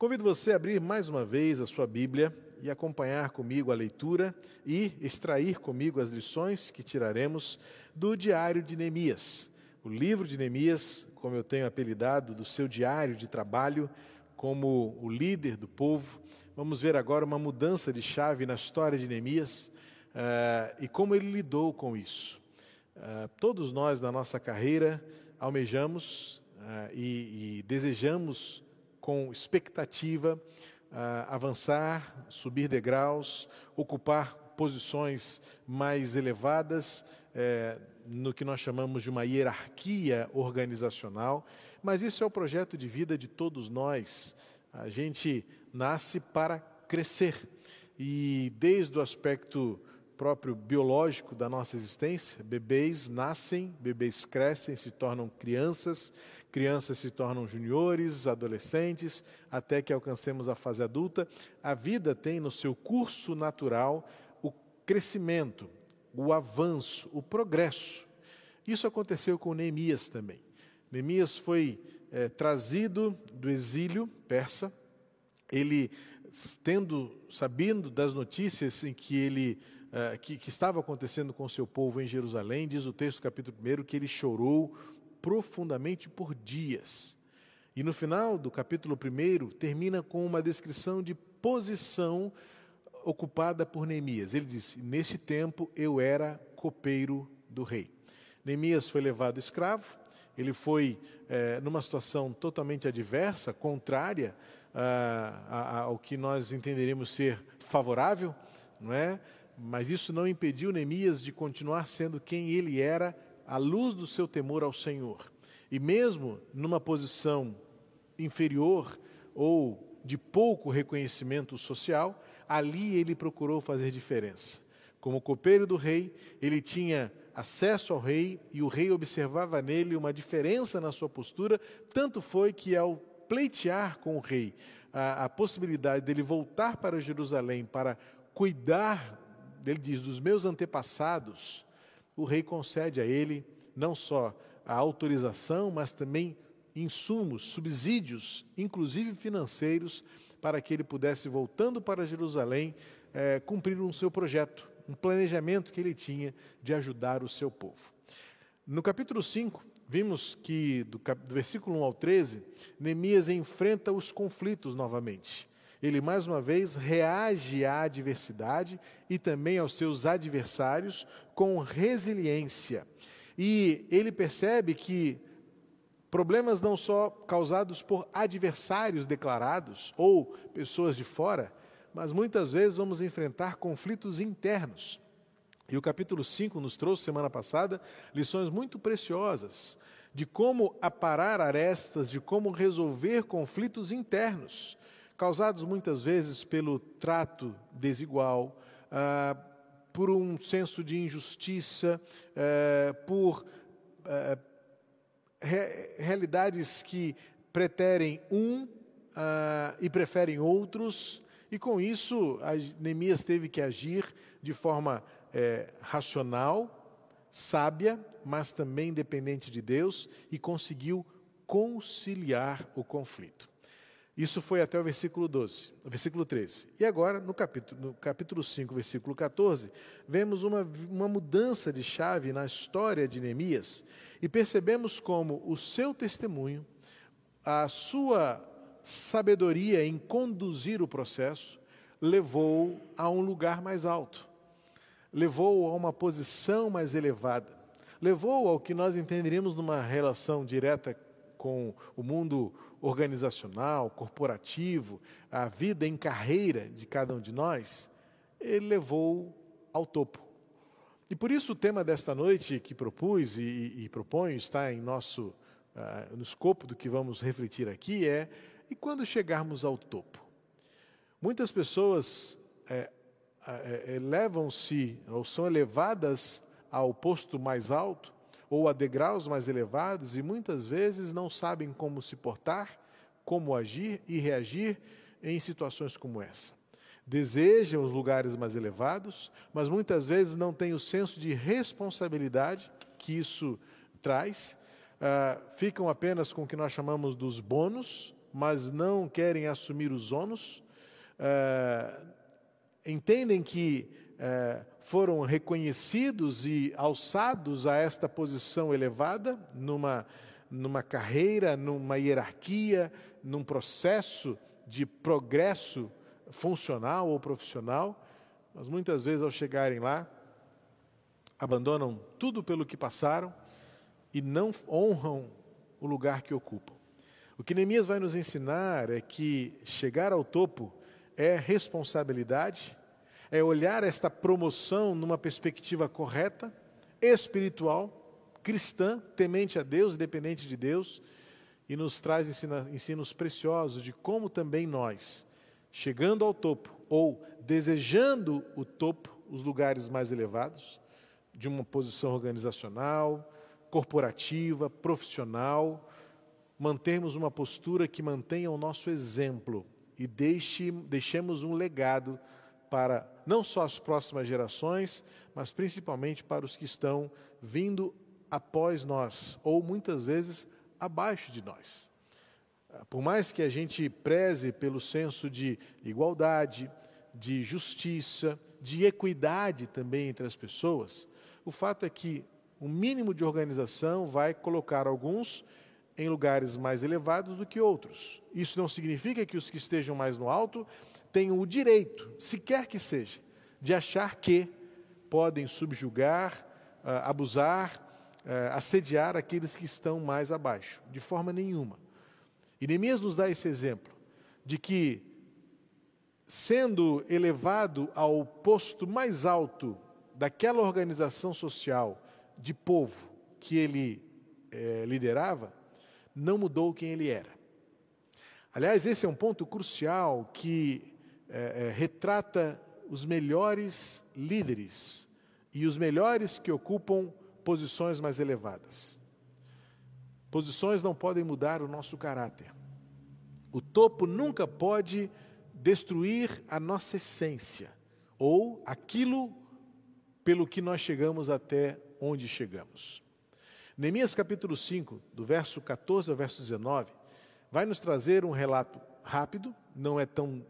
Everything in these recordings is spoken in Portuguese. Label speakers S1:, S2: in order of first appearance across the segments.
S1: Convido você a abrir mais uma vez a sua Bíblia e acompanhar comigo a leitura e extrair comigo as lições que tiraremos do diário de Neemias. O livro de Neemias, como eu tenho apelidado, do seu diário de trabalho como o líder do povo. Vamos ver agora uma mudança de chave na história de Neemias uh, e como ele lidou com isso. Uh, todos nós, na nossa carreira, almejamos uh, e, e desejamos com expectativa uh, avançar, subir degraus, ocupar posições mais elevadas eh, no que nós chamamos de uma hierarquia organizacional, mas isso é o projeto de vida de todos nós. A gente nasce para crescer e desde o aspecto próprio biológico da nossa existência, bebês nascem, bebês crescem, se tornam crianças, crianças se tornam juniores, adolescentes, até que alcancemos a fase adulta. A vida tem no seu curso natural o crescimento, o avanço, o progresso. Isso aconteceu com Neemias também. Neemias foi é, trazido do exílio persa, ele tendo, sabendo das notícias em que ele é, que, que, estava acontecendo com seu povo em Jerusalém, diz o texto, capítulo 1, que ele chorou profundamente por dias. E no final do capítulo 1, termina com uma descrição de posição ocupada por Neemias. Ele disse: Neste tempo eu era copeiro do rei. Neemias foi levado escravo, ele foi é, numa situação totalmente adversa, contrária ah, ao que nós entenderíamos ser favorável, não é? Mas isso não impediu Neemias de continuar sendo quem ele era à luz do seu temor ao Senhor. E mesmo numa posição inferior ou de pouco reconhecimento social, ali ele procurou fazer diferença. Como copeiro do rei, ele tinha acesso ao rei e o rei observava nele uma diferença na sua postura, tanto foi que ao pleitear com o rei a, a possibilidade dele voltar para Jerusalém para cuidar, ele diz, dos meus antepassados, o rei concede a ele não só a autorização, mas também insumos, subsídios, inclusive financeiros, para que ele pudesse, voltando para Jerusalém, é, cumprir um seu projeto, um planejamento que ele tinha de ajudar o seu povo. No capítulo 5, vimos que, do, do versículo 1 ao 13, Neemias enfrenta os conflitos novamente ele mais uma vez reage à adversidade e também aos seus adversários com resiliência. E ele percebe que problemas não só causados por adversários declarados ou pessoas de fora, mas muitas vezes vamos enfrentar conflitos internos. E o capítulo 5 nos trouxe semana passada lições muito preciosas de como aparar arestas, de como resolver conflitos internos causados muitas vezes pelo trato desigual, ah, por um senso de injustiça, ah, por ah, re realidades que preterem um ah, e preferem outros, e com isso Neemias teve que agir de forma eh, racional, sábia, mas também dependente de Deus, e conseguiu conciliar o conflito. Isso foi até o versículo 12, o versículo 13. E agora, no capítulo, no capítulo 5, versículo 14, vemos uma, uma mudança de chave na história de Neemias e percebemos como o seu testemunho, a sua sabedoria em conduzir o processo, levou a um lugar mais alto, levou a uma posição mais elevada, levou ao que nós entenderíamos numa relação direta com o mundo organizacional, corporativo, a vida em carreira de cada um de nós, ele levou ao topo. E por isso o tema desta noite que propus e, e proponho, está em nosso, uh, no escopo do que vamos refletir aqui, é e quando chegarmos ao topo? Muitas pessoas é, é, elevam-se ou são elevadas ao posto mais alto ou a degraus mais elevados e muitas vezes não sabem como se portar, como agir e reagir em situações como essa. Desejam os lugares mais elevados, mas muitas vezes não têm o senso de responsabilidade que isso traz, uh, ficam apenas com o que nós chamamos dos bônus, mas não querem assumir os ônus, é, entendem que é, foram reconhecidos e alçados a esta posição elevada, numa, numa carreira, numa hierarquia, num processo de progresso funcional ou profissional, mas muitas vezes ao chegarem lá, abandonam tudo pelo que passaram e não honram o lugar que ocupam. O que Neemias vai nos ensinar é que chegar ao topo é responsabilidade, é olhar esta promoção numa perspectiva correta, espiritual, cristã, temente a Deus, dependente de Deus, e nos traz ensinos preciosos de como também nós, chegando ao topo ou desejando o topo, os lugares mais elevados, de uma posição organizacional, corporativa, profissional, mantermos uma postura que mantenha o nosso exemplo e deixe, deixemos um legado para não só as próximas gerações, mas principalmente para os que estão vindo após nós, ou muitas vezes abaixo de nós. Por mais que a gente preze pelo senso de igualdade, de justiça, de equidade também entre as pessoas, o fato é que o mínimo de organização vai colocar alguns em lugares mais elevados do que outros. Isso não significa que os que estejam mais no alto tenham o direito, sequer que seja, de achar que podem subjugar, uh, abusar, uh, assediar aqueles que estão mais abaixo, de forma nenhuma. E Neemias nos dá esse exemplo de que, sendo elevado ao posto mais alto daquela organização social de povo que ele eh, liderava, não mudou quem ele era. Aliás, esse é um ponto crucial que é, é, retrata os melhores líderes e os melhores que ocupam posições mais elevadas. Posições não podem mudar o nosso caráter. O topo nunca pode destruir a nossa essência ou aquilo pelo que nós chegamos até onde chegamos. Neemias capítulo 5, do verso 14 ao verso 19, vai nos trazer um relato rápido, não é tão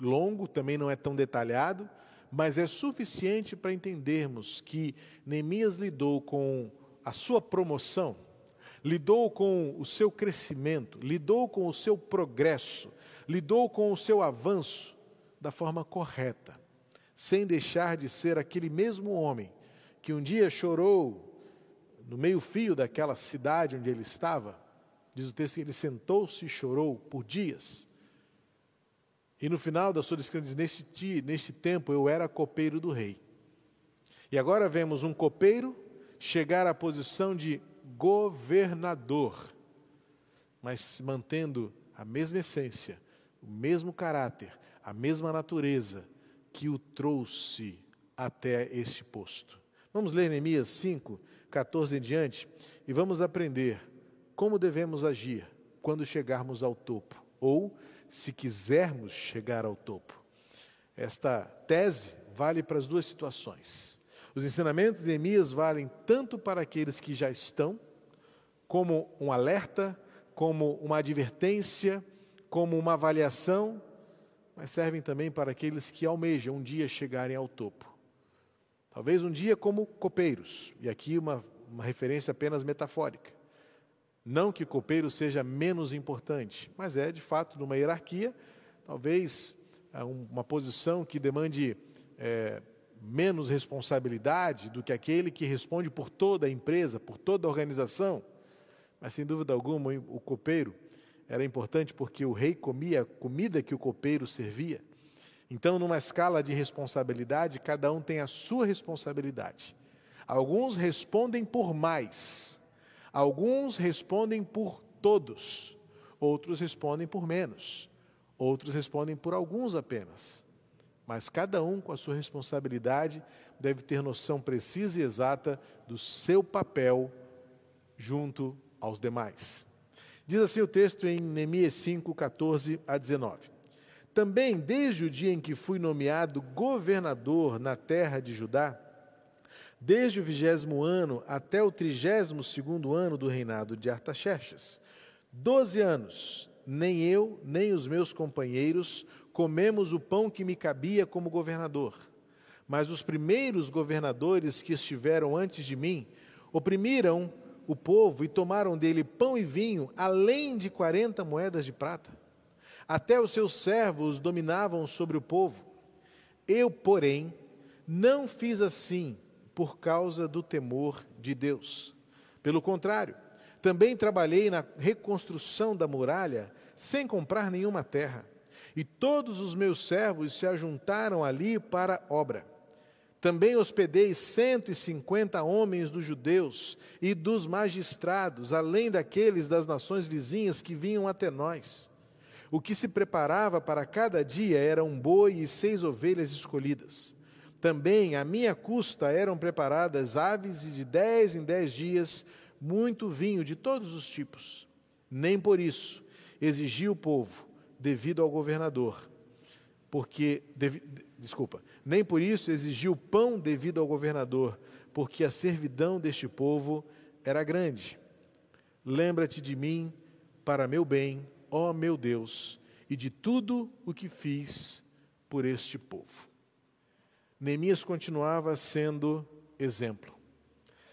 S1: longo, também não é tão detalhado, mas é suficiente para entendermos que Neemias lidou com a sua promoção, lidou com o seu crescimento, lidou com o seu progresso, lidou com o seu avanço da forma correta, sem deixar de ser aquele mesmo homem que um dia chorou no meio-fio daquela cidade onde ele estava, diz o texto que ele sentou-se e chorou por dias. E no final da sua descrição diz: neste, neste tempo eu era copeiro do rei. E agora vemos um copeiro chegar à posição de governador, mas mantendo a mesma essência, o mesmo caráter, a mesma natureza que o trouxe até este posto. Vamos ler Neemias 5, 14 em diante, e vamos aprender como devemos agir quando chegarmos ao topo, ou se quisermos chegar ao topo. Esta tese vale para as duas situações. Os ensinamentos de Neemias valem tanto para aqueles que já estão, como um alerta, como uma advertência, como uma avaliação, mas servem também para aqueles que almejam um dia chegarem ao topo. Talvez um dia como copeiros, e aqui uma, uma referência apenas metafórica. Não que copeiro seja menos importante, mas é de fato numa hierarquia, talvez é uma posição que demande é, menos responsabilidade do que aquele que responde por toda a empresa, por toda a organização. Mas sem dúvida alguma, o copeiro era importante porque o rei comia a comida que o copeiro servia. Então, numa escala de responsabilidade, cada um tem a sua responsabilidade. Alguns respondem por mais, alguns respondem por todos, outros respondem por menos, outros respondem por alguns apenas. Mas cada um, com a sua responsabilidade, deve ter noção precisa e exata do seu papel junto aos demais. Diz assim o texto em Neemias 5, 14 a 19. Também desde o dia em que fui nomeado governador na terra de Judá, desde o vigésimo ano até o trigésimo segundo ano do reinado de Artaxerxes, doze anos nem eu, nem os meus companheiros comemos o pão que me cabia como governador. Mas os primeiros governadores que estiveram antes de mim oprimiram o povo e tomaram dele pão e vinho, além de quarenta moedas de prata. Até os seus servos dominavam sobre o povo. Eu, porém, não fiz assim por causa do temor de Deus. Pelo contrário, também trabalhei na reconstrução da muralha sem comprar nenhuma terra. E todos os meus servos se ajuntaram ali para obra. Também hospedei 150 homens dos judeus e dos magistrados, além daqueles das nações vizinhas que vinham até nós. O que se preparava para cada dia era um boi e seis ovelhas escolhidas. Também à minha custa eram preparadas aves e de dez em dez dias muito vinho de todos os tipos. Nem por isso exigia o povo devido ao governador, porque desculpa, nem por isso exigiu pão devido ao governador, porque a servidão deste povo era grande. Lembra-te de mim para meu bem, ó meu Deus, e de tudo o que fiz por este povo. Neemias continuava sendo exemplo.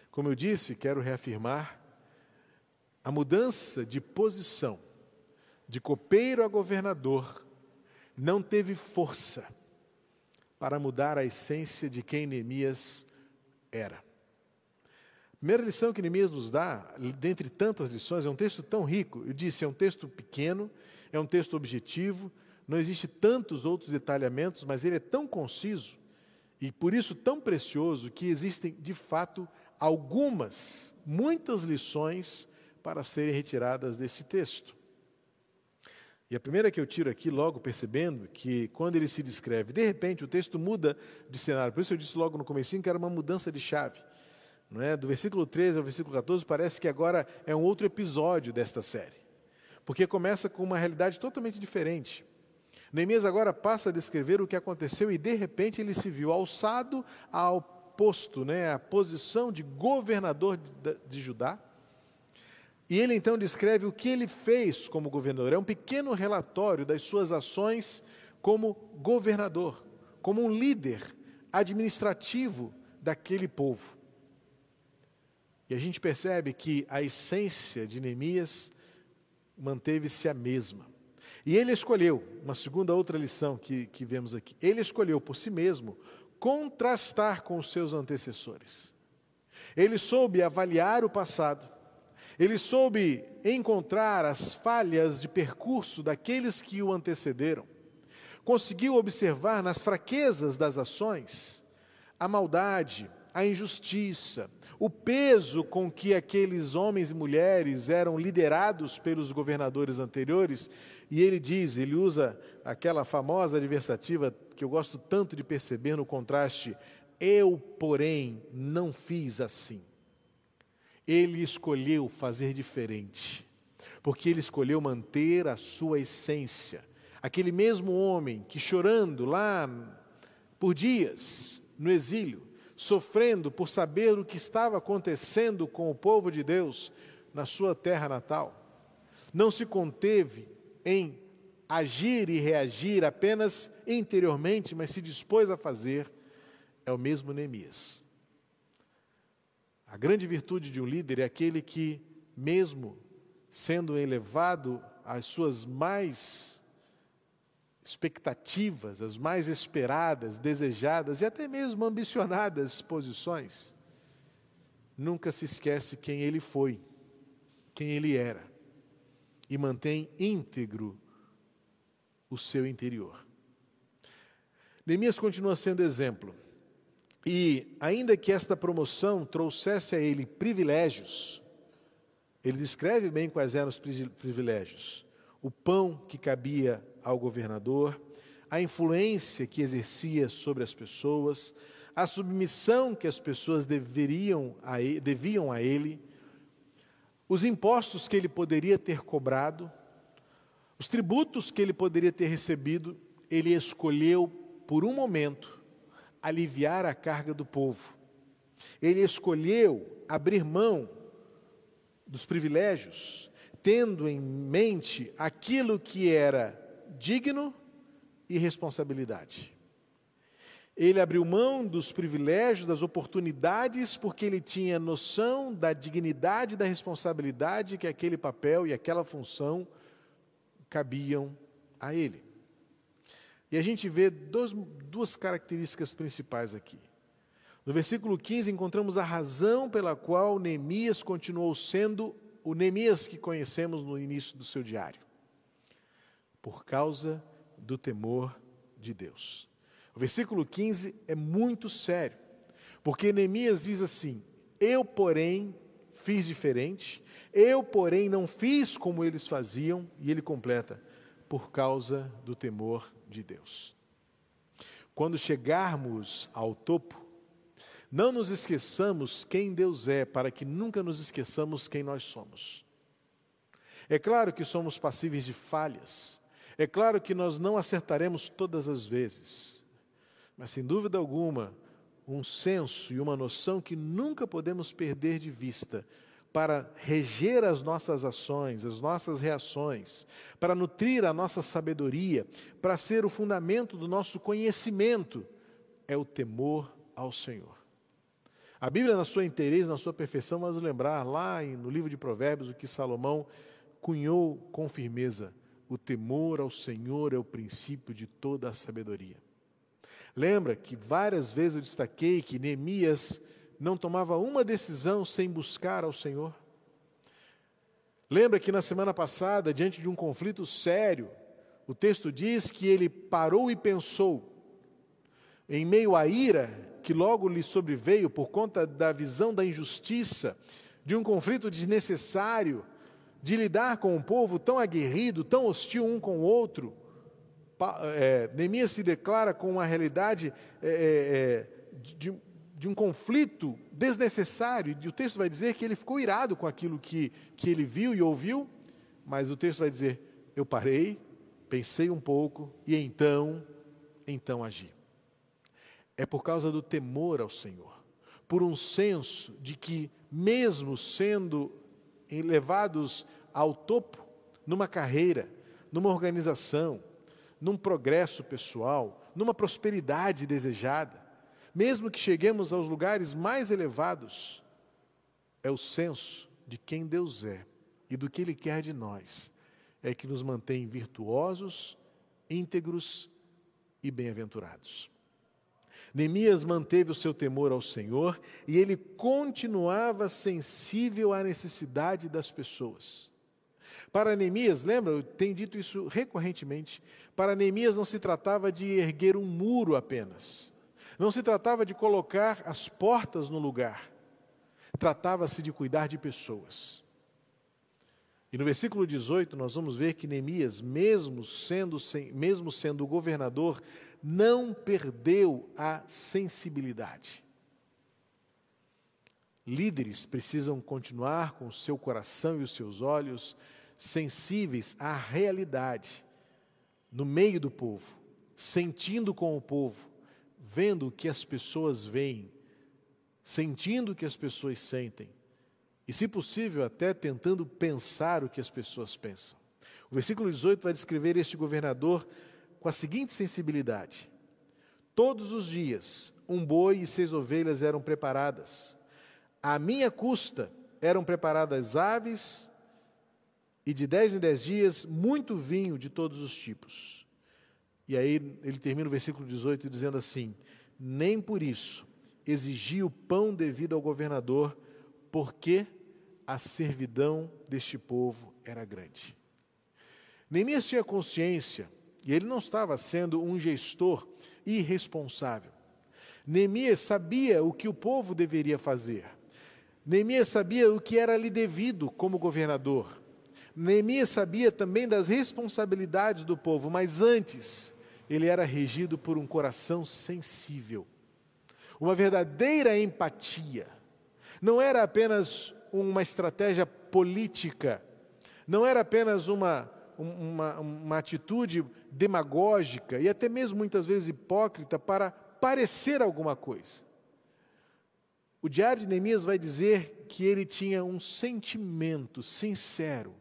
S1: Como eu disse, quero reafirmar, a mudança de posição de copeiro a governador não teve força para mudar a essência de quem Neemias era. A primeira lição que Neemias nos dá, dentre tantas lições, é um texto tão rico. Eu disse, é um texto pequeno, é um texto objetivo, não existe tantos outros detalhamentos, mas ele é tão conciso e por isso tão precioso que existem, de fato, algumas, muitas lições para serem retiradas desse texto. E a primeira que eu tiro aqui, logo percebendo que quando ele se descreve, de repente o texto muda de cenário. Por isso eu disse logo no começo que era uma mudança de chave. Não é? Do versículo 13 ao versículo 14, parece que agora é um outro episódio desta série. Porque começa com uma realidade totalmente diferente. Neemias agora passa a descrever o que aconteceu e de repente ele se viu alçado ao posto, né, a posição de governador de, de Judá. E ele então descreve o que ele fez como governador. É um pequeno relatório das suas ações como governador, como um líder administrativo daquele povo. E a gente percebe que a essência de Neemias manteve-se a mesma. E ele escolheu, uma segunda outra lição que, que vemos aqui, ele escolheu por si mesmo contrastar com os seus antecessores. Ele soube avaliar o passado ele soube encontrar as falhas de percurso daqueles que o antecederam. Conseguiu observar nas fraquezas das ações a maldade, a injustiça, o peso com que aqueles homens e mulheres eram liderados pelos governadores anteriores, e ele diz, ele usa aquela famosa adversativa que eu gosto tanto de perceber no contraste: eu, porém, não fiz assim. Ele escolheu fazer diferente, porque ele escolheu manter a sua essência. Aquele mesmo homem que chorando lá por dias no exílio, sofrendo por saber o que estava acontecendo com o povo de Deus na sua terra natal, não se conteve em agir e reagir apenas interiormente, mas se dispôs a fazer, é o mesmo Neemias. A grande virtude de um líder é aquele que, mesmo sendo elevado às suas mais expectativas, as mais esperadas, desejadas e até mesmo ambicionadas posições, nunca se esquece quem ele foi, quem ele era, e mantém íntegro o seu interior. Neemias continua sendo exemplo. E, ainda que esta promoção trouxesse a ele privilégios, ele descreve bem quais eram os privilégios: o pão que cabia ao governador, a influência que exercia sobre as pessoas, a submissão que as pessoas deveriam a ele, deviam a ele, os impostos que ele poderia ter cobrado, os tributos que ele poderia ter recebido, ele escolheu por um momento aliviar a carga do povo. Ele escolheu abrir mão dos privilégios, tendo em mente aquilo que era digno e responsabilidade. Ele abriu mão dos privilégios, das oportunidades, porque ele tinha noção da dignidade e da responsabilidade que aquele papel e aquela função cabiam a ele. E a gente vê dois, duas características principais aqui. No versículo 15, encontramos a razão pela qual Neemias continuou sendo o Neemias que conhecemos no início do seu diário. Por causa do temor de Deus. O versículo 15 é muito sério, porque Neemias diz assim: Eu, porém, fiz diferente, eu, porém, não fiz como eles faziam, e ele completa: por causa do temor de Deus. Quando chegarmos ao topo, não nos esqueçamos quem Deus é, para que nunca nos esqueçamos quem nós somos. É claro que somos passíveis de falhas, é claro que nós não acertaremos todas as vezes, mas sem dúvida alguma, um senso e uma noção que nunca podemos perder de vista para reger as nossas ações, as nossas reações, para nutrir a nossa sabedoria, para ser o fundamento do nosso conhecimento, é o temor ao Senhor. A Bíblia, na sua inteireza, na sua perfeição, mas lembrar lá no livro de Provérbios o que Salomão cunhou com firmeza: o temor ao Senhor é o princípio de toda a sabedoria. Lembra que várias vezes eu destaquei que Neemias não tomava uma decisão sem buscar ao Senhor? Lembra que na semana passada, diante de um conflito sério, o texto diz que ele parou e pensou, em meio à ira que logo lhe sobreveio por conta da visão da injustiça, de um conflito desnecessário, de lidar com um povo tão aguerrido, tão hostil um com o outro, é, Neemias se declara com uma realidade é, é, de, de, um conflito desnecessário, e o texto vai dizer que ele ficou irado com aquilo que, que ele viu e ouviu, mas o texto vai dizer: Eu parei, pensei um pouco e então, então agi. É por causa do temor ao Senhor, por um senso de que, mesmo sendo levados ao topo numa carreira, numa organização, num progresso pessoal, numa prosperidade desejada, mesmo que cheguemos aos lugares mais elevados, é o senso de quem Deus é e do que Ele quer de nós, é que nos mantém virtuosos, íntegros e bem-aventurados. Neemias manteve o seu temor ao Senhor e ele continuava sensível à necessidade das pessoas. Para Neemias, lembra, eu tenho dito isso recorrentemente, para Neemias não se tratava de erguer um muro apenas, não se tratava de colocar as portas no lugar, tratava-se de cuidar de pessoas. E no versículo 18 nós vamos ver que Neemias, mesmo sendo, mesmo sendo governador, não perdeu a sensibilidade. Líderes precisam continuar com o seu coração e os seus olhos sensíveis à realidade, no meio do povo, sentindo com o povo, vendo o que as pessoas veem, sentindo o que as pessoas sentem, e, se possível, até tentando pensar o que as pessoas pensam. O versículo 18 vai descrever este governador com a seguinte sensibilidade: Todos os dias, um boi e seis ovelhas eram preparadas. À minha custa eram preparadas aves e de dez em dez dias muito vinho de todos os tipos. E aí ele termina o versículo 18 dizendo assim: Nem por isso exigi o pão devido ao governador, porque a servidão deste povo era grande. Neemias tinha consciência, e ele não estava sendo um gestor irresponsável. Neemias sabia o que o povo deveria fazer. Neemias sabia o que era lhe devido como governador. Neemias sabia também das responsabilidades do povo, mas antes, ele era regido por um coração sensível, uma verdadeira empatia. Não era apenas uma estratégia política, não era apenas uma, uma, uma atitude demagógica e até mesmo muitas vezes hipócrita para parecer alguma coisa. O diário de Neemias vai dizer que ele tinha um sentimento sincero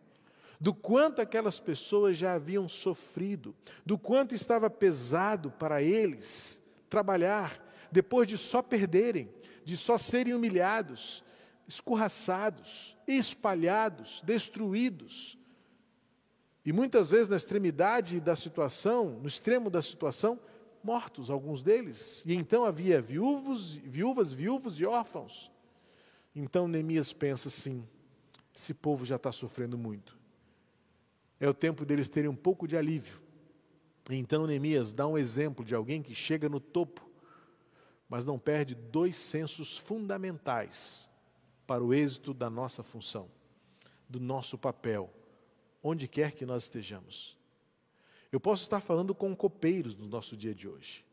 S1: do quanto aquelas pessoas já haviam sofrido, do quanto estava pesado para eles trabalhar depois de só perderem, de só serem humilhados, escorraçados, espalhados, destruídos. E muitas vezes na extremidade da situação, no extremo da situação, mortos alguns deles. E então havia viúvos, viúvas, viúvos e órfãos. Então Neemias pensa assim: esse povo já está sofrendo muito. É o tempo deles terem um pouco de alívio. Então Neemias dá um exemplo de alguém que chega no topo, mas não perde dois sensos fundamentais para o êxito da nossa função, do nosso papel, onde quer que nós estejamos. Eu posso estar falando com copeiros no nosso dia de hoje.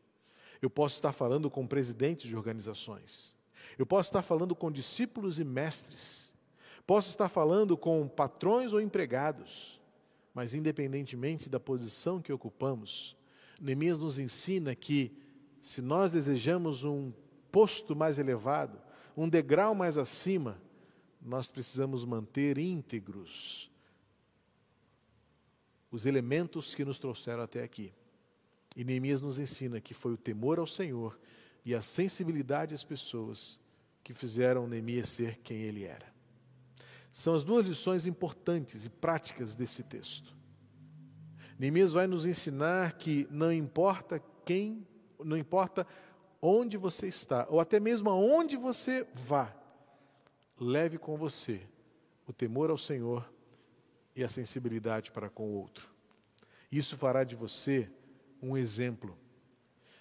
S1: Eu posso estar falando com presidentes de organizações. Eu posso estar falando com discípulos e mestres. Posso estar falando com patrões ou empregados. Mas, independentemente da posição que ocupamos, Neemias nos ensina que, se nós desejamos um posto mais elevado, um degrau mais acima, nós precisamos manter íntegros os elementos que nos trouxeram até aqui. E Neemias nos ensina que foi o temor ao Senhor e a sensibilidade às pessoas que fizeram Neemias ser quem ele era. São as duas lições importantes e práticas desse texto. Neemias vai nos ensinar que não importa quem, não importa onde você está, ou até mesmo aonde você vá, leve com você o temor ao Senhor e a sensibilidade para com o outro. Isso fará de você um exemplo.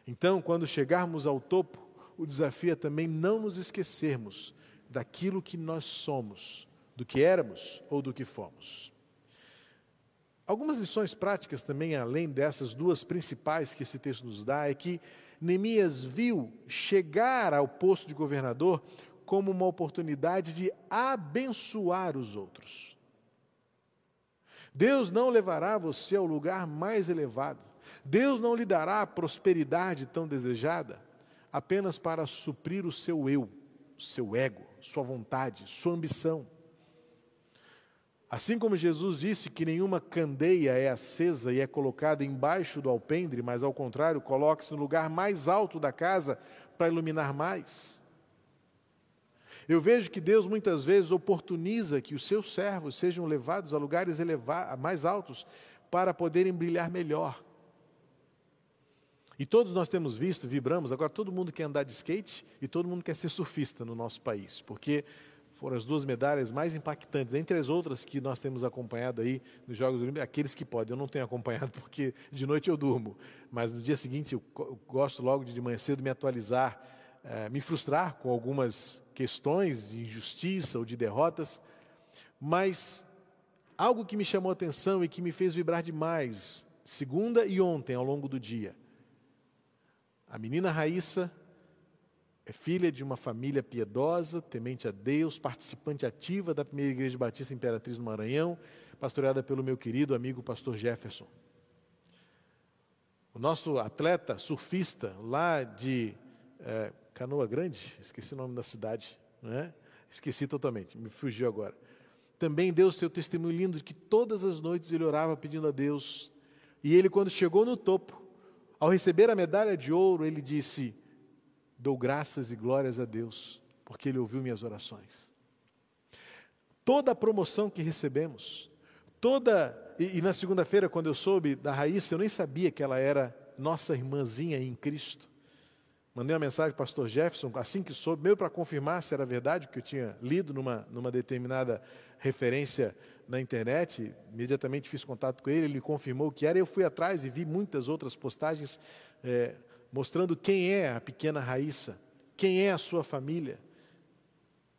S1: Então, quando chegarmos ao topo, o desafio é também não nos esquecermos daquilo que nós somos, do que éramos ou do que fomos. Algumas lições práticas também, além dessas duas principais que esse texto nos dá, é que Neemias viu chegar ao posto de governador como uma oportunidade de abençoar os outros. Deus não levará você ao lugar mais elevado. Deus não lhe dará a prosperidade tão desejada apenas para suprir o seu eu, seu ego, sua vontade, sua ambição. Assim como Jesus disse que nenhuma candeia é acesa e é colocada embaixo do alpendre, mas ao contrário, coloque-se no lugar mais alto da casa para iluminar mais. Eu vejo que Deus muitas vezes oportuniza que os seus servos sejam levados a lugares mais altos para poderem brilhar melhor. E todos nós temos visto, vibramos, agora todo mundo quer andar de skate e todo mundo quer ser surfista no nosso país, porque foram as duas medalhas mais impactantes, entre as outras que nós temos acompanhado aí nos Jogos Olímpicos, aqueles que podem. Eu não tenho acompanhado porque de noite eu durmo, mas no dia seguinte eu gosto logo de de manhã cedo me atualizar, eh, me frustrar com algumas questões de injustiça ou de derrotas, mas algo que me chamou a atenção e que me fez vibrar demais, segunda e ontem ao longo do dia. A menina Raíssa é filha de uma família piedosa, temente a Deus, participante ativa da primeira igreja batista Imperatriz no Maranhão, pastoreada pelo meu querido amigo pastor Jefferson. O nosso atleta surfista lá de é, Canoa Grande, esqueci o nome da cidade, né? esqueci totalmente, me fugiu agora. Também deu seu testemunho lindo de que todas as noites ele orava pedindo a Deus. E ele, quando chegou no topo, ao receber a medalha de ouro, ele disse: Dou graças e glórias a Deus, porque Ele ouviu minhas orações. Toda a promoção que recebemos, toda. E, e na segunda-feira, quando eu soube da Raíssa, eu nem sabia que ela era nossa irmãzinha em Cristo. Mandei uma mensagem para o pastor Jefferson, assim que soube, meio para confirmar se era verdade, que eu tinha lido numa, numa determinada referência na internet. Imediatamente fiz contato com ele, ele confirmou que era. Eu fui atrás e vi muitas outras postagens é, mostrando quem é a pequena Raíssa, quem é a sua família.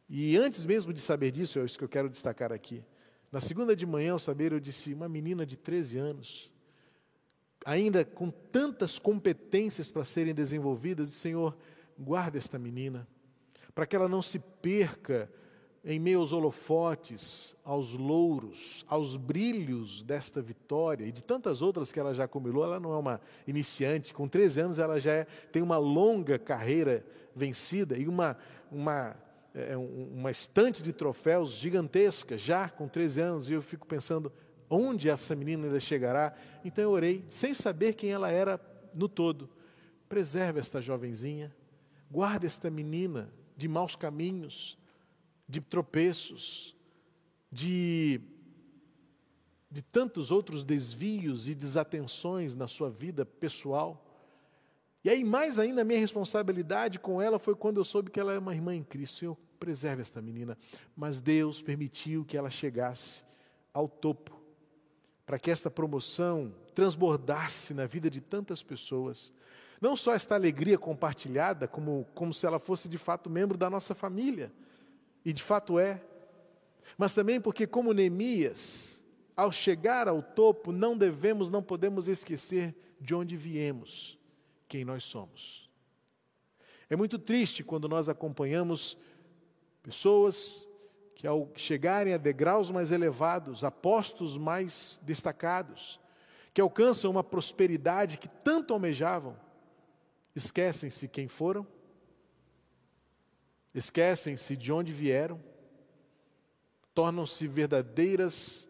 S1: E antes mesmo de saber disso, é isso que eu quero destacar aqui. Na segunda de manhã, ao saber, eu disse: uma menina de 13 anos, ainda com tantas competências para serem desenvolvidas, disse, Senhor, guarda esta menina, para que ela não se perca em meio aos holofotes, aos louros, aos brilhos desta vitória e de tantas outras que ela já acumulou, ela não é uma iniciante, com 13 anos ela já é, tem uma longa carreira vencida e uma, uma, é, uma estante de troféus gigantesca, já com 13 anos, e eu fico pensando, Onde essa menina ainda chegará? Então eu orei, sem saber quem ela era no todo. Preserve esta jovenzinha, guarde esta menina de maus caminhos, de tropeços, de, de tantos outros desvios e desatenções na sua vida pessoal. E aí, mais ainda, a minha responsabilidade com ela foi quando eu soube que ela é uma irmã em Cristo. Senhor, preserve esta menina. Mas Deus permitiu que ela chegasse ao topo, para que esta promoção transbordasse na vida de tantas pessoas. Não só esta alegria compartilhada, como, como se ela fosse de fato membro da nossa família, e de fato é, mas também porque, como Neemias, ao chegar ao topo, não devemos, não podemos esquecer de onde viemos, quem nós somos. É muito triste quando nós acompanhamos pessoas que, ao chegarem a degraus mais elevados, a postos mais destacados, que alcançam uma prosperidade que tanto almejavam, esquecem-se quem foram, esquecem-se de onde vieram, tornam-se verdadeiras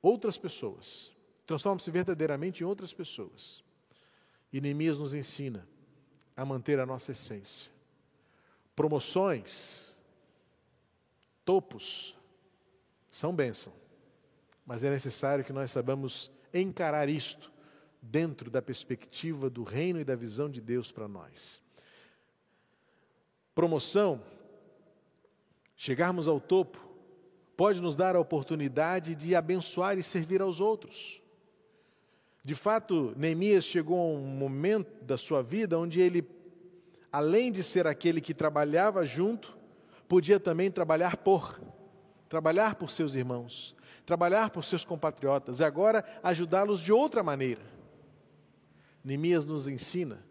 S1: outras pessoas, transformam-se verdadeiramente em outras pessoas. E Neemias nos ensina a manter a nossa essência. Promoções, topos, são bênção, mas é necessário que nós saibamos encarar isto dentro da perspectiva do reino e da visão de Deus para nós. Promoção, chegarmos ao topo, pode nos dar a oportunidade de abençoar e servir aos outros. De fato, Neemias chegou a um momento da sua vida onde ele, além de ser aquele que trabalhava junto, podia também trabalhar por, trabalhar por seus irmãos, trabalhar por seus compatriotas e agora ajudá-los de outra maneira. Neemias nos ensina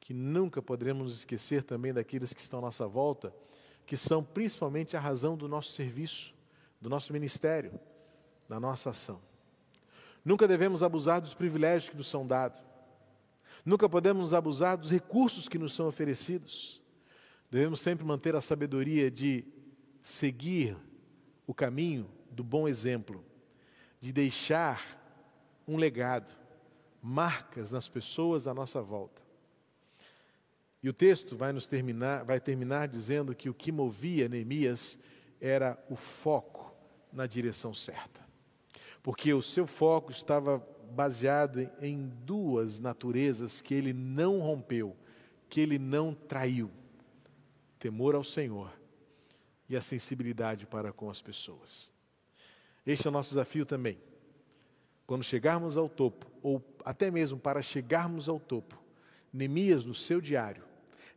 S1: que nunca poderemos esquecer também daqueles que estão à nossa volta, que são principalmente a razão do nosso serviço, do nosso ministério, da nossa ação. Nunca devemos abusar dos privilégios que nos são dados. Nunca podemos abusar dos recursos que nos são oferecidos. Devemos sempre manter a sabedoria de seguir o caminho do bom exemplo, de deixar um legado, marcas nas pessoas à nossa volta. E o texto vai nos terminar, vai terminar dizendo que o que movia Neemias era o foco na direção certa. Porque o seu foco estava baseado em, duas naturezas que ele não rompeu, que ele não traiu: temor ao Senhor e a sensibilidade para com as pessoas. Este é o nosso desafio também. Quando chegarmos ao topo, ou até mesmo para chegarmos ao topo, Neemias, no seu diário,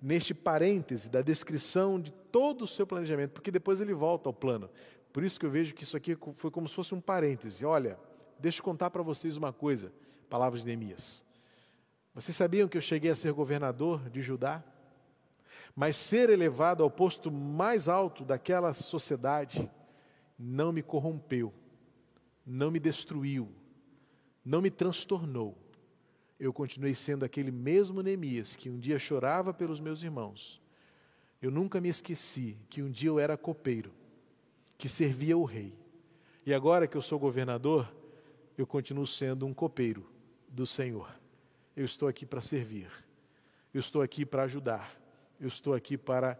S1: neste parêntese da descrição de todo o seu planejamento, porque depois ele volta ao plano. Por isso que eu vejo que isso aqui foi como se fosse um parêntese. Olha, deixa eu contar para vocês uma coisa, palavras de Neemias. Vocês sabiam que eu cheguei a ser governador de Judá? Mas ser elevado ao posto mais alto daquela sociedade não me corrompeu, não me destruiu, não me transtornou. Eu continuei sendo aquele mesmo Neemias que um dia chorava pelos meus irmãos. Eu nunca me esqueci que um dia eu era copeiro, que servia o rei. E agora que eu sou governador, eu continuo sendo um copeiro do Senhor. Eu estou aqui para servir. Eu estou aqui para ajudar. Eu estou aqui para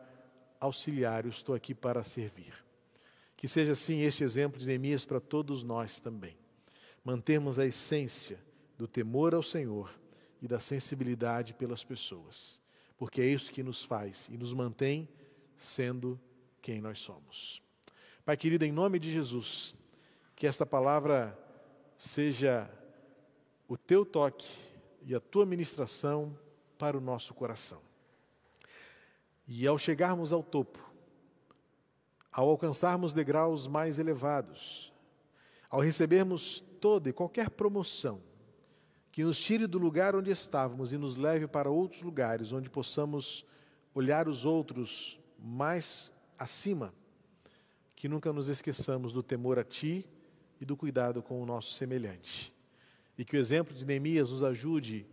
S1: auxiliar. Eu estou aqui para servir. Que seja assim este exemplo de Neemias para todos nós também. Mantermos a essência do temor ao Senhor e da sensibilidade pelas pessoas, porque é isso que nos faz e nos mantém sendo quem nós somos. Pai querido, em nome de Jesus, que esta palavra seja o teu toque e a tua ministração para o nosso coração. E ao chegarmos ao topo, ao alcançarmos degraus mais elevados, ao recebermos toda e qualquer promoção que nos tire do lugar onde estávamos e nos leve para outros lugares onde possamos olhar os outros mais acima, que nunca nos esqueçamos do temor a Ti e do cuidado com o nosso semelhante. E que o exemplo de Neemias nos ajude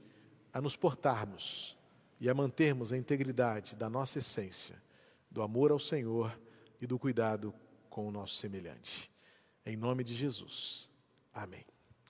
S1: a nos portarmos e a mantermos a integridade da nossa essência, do amor ao Senhor e do cuidado com o nosso semelhante. Em nome de Jesus. Amém.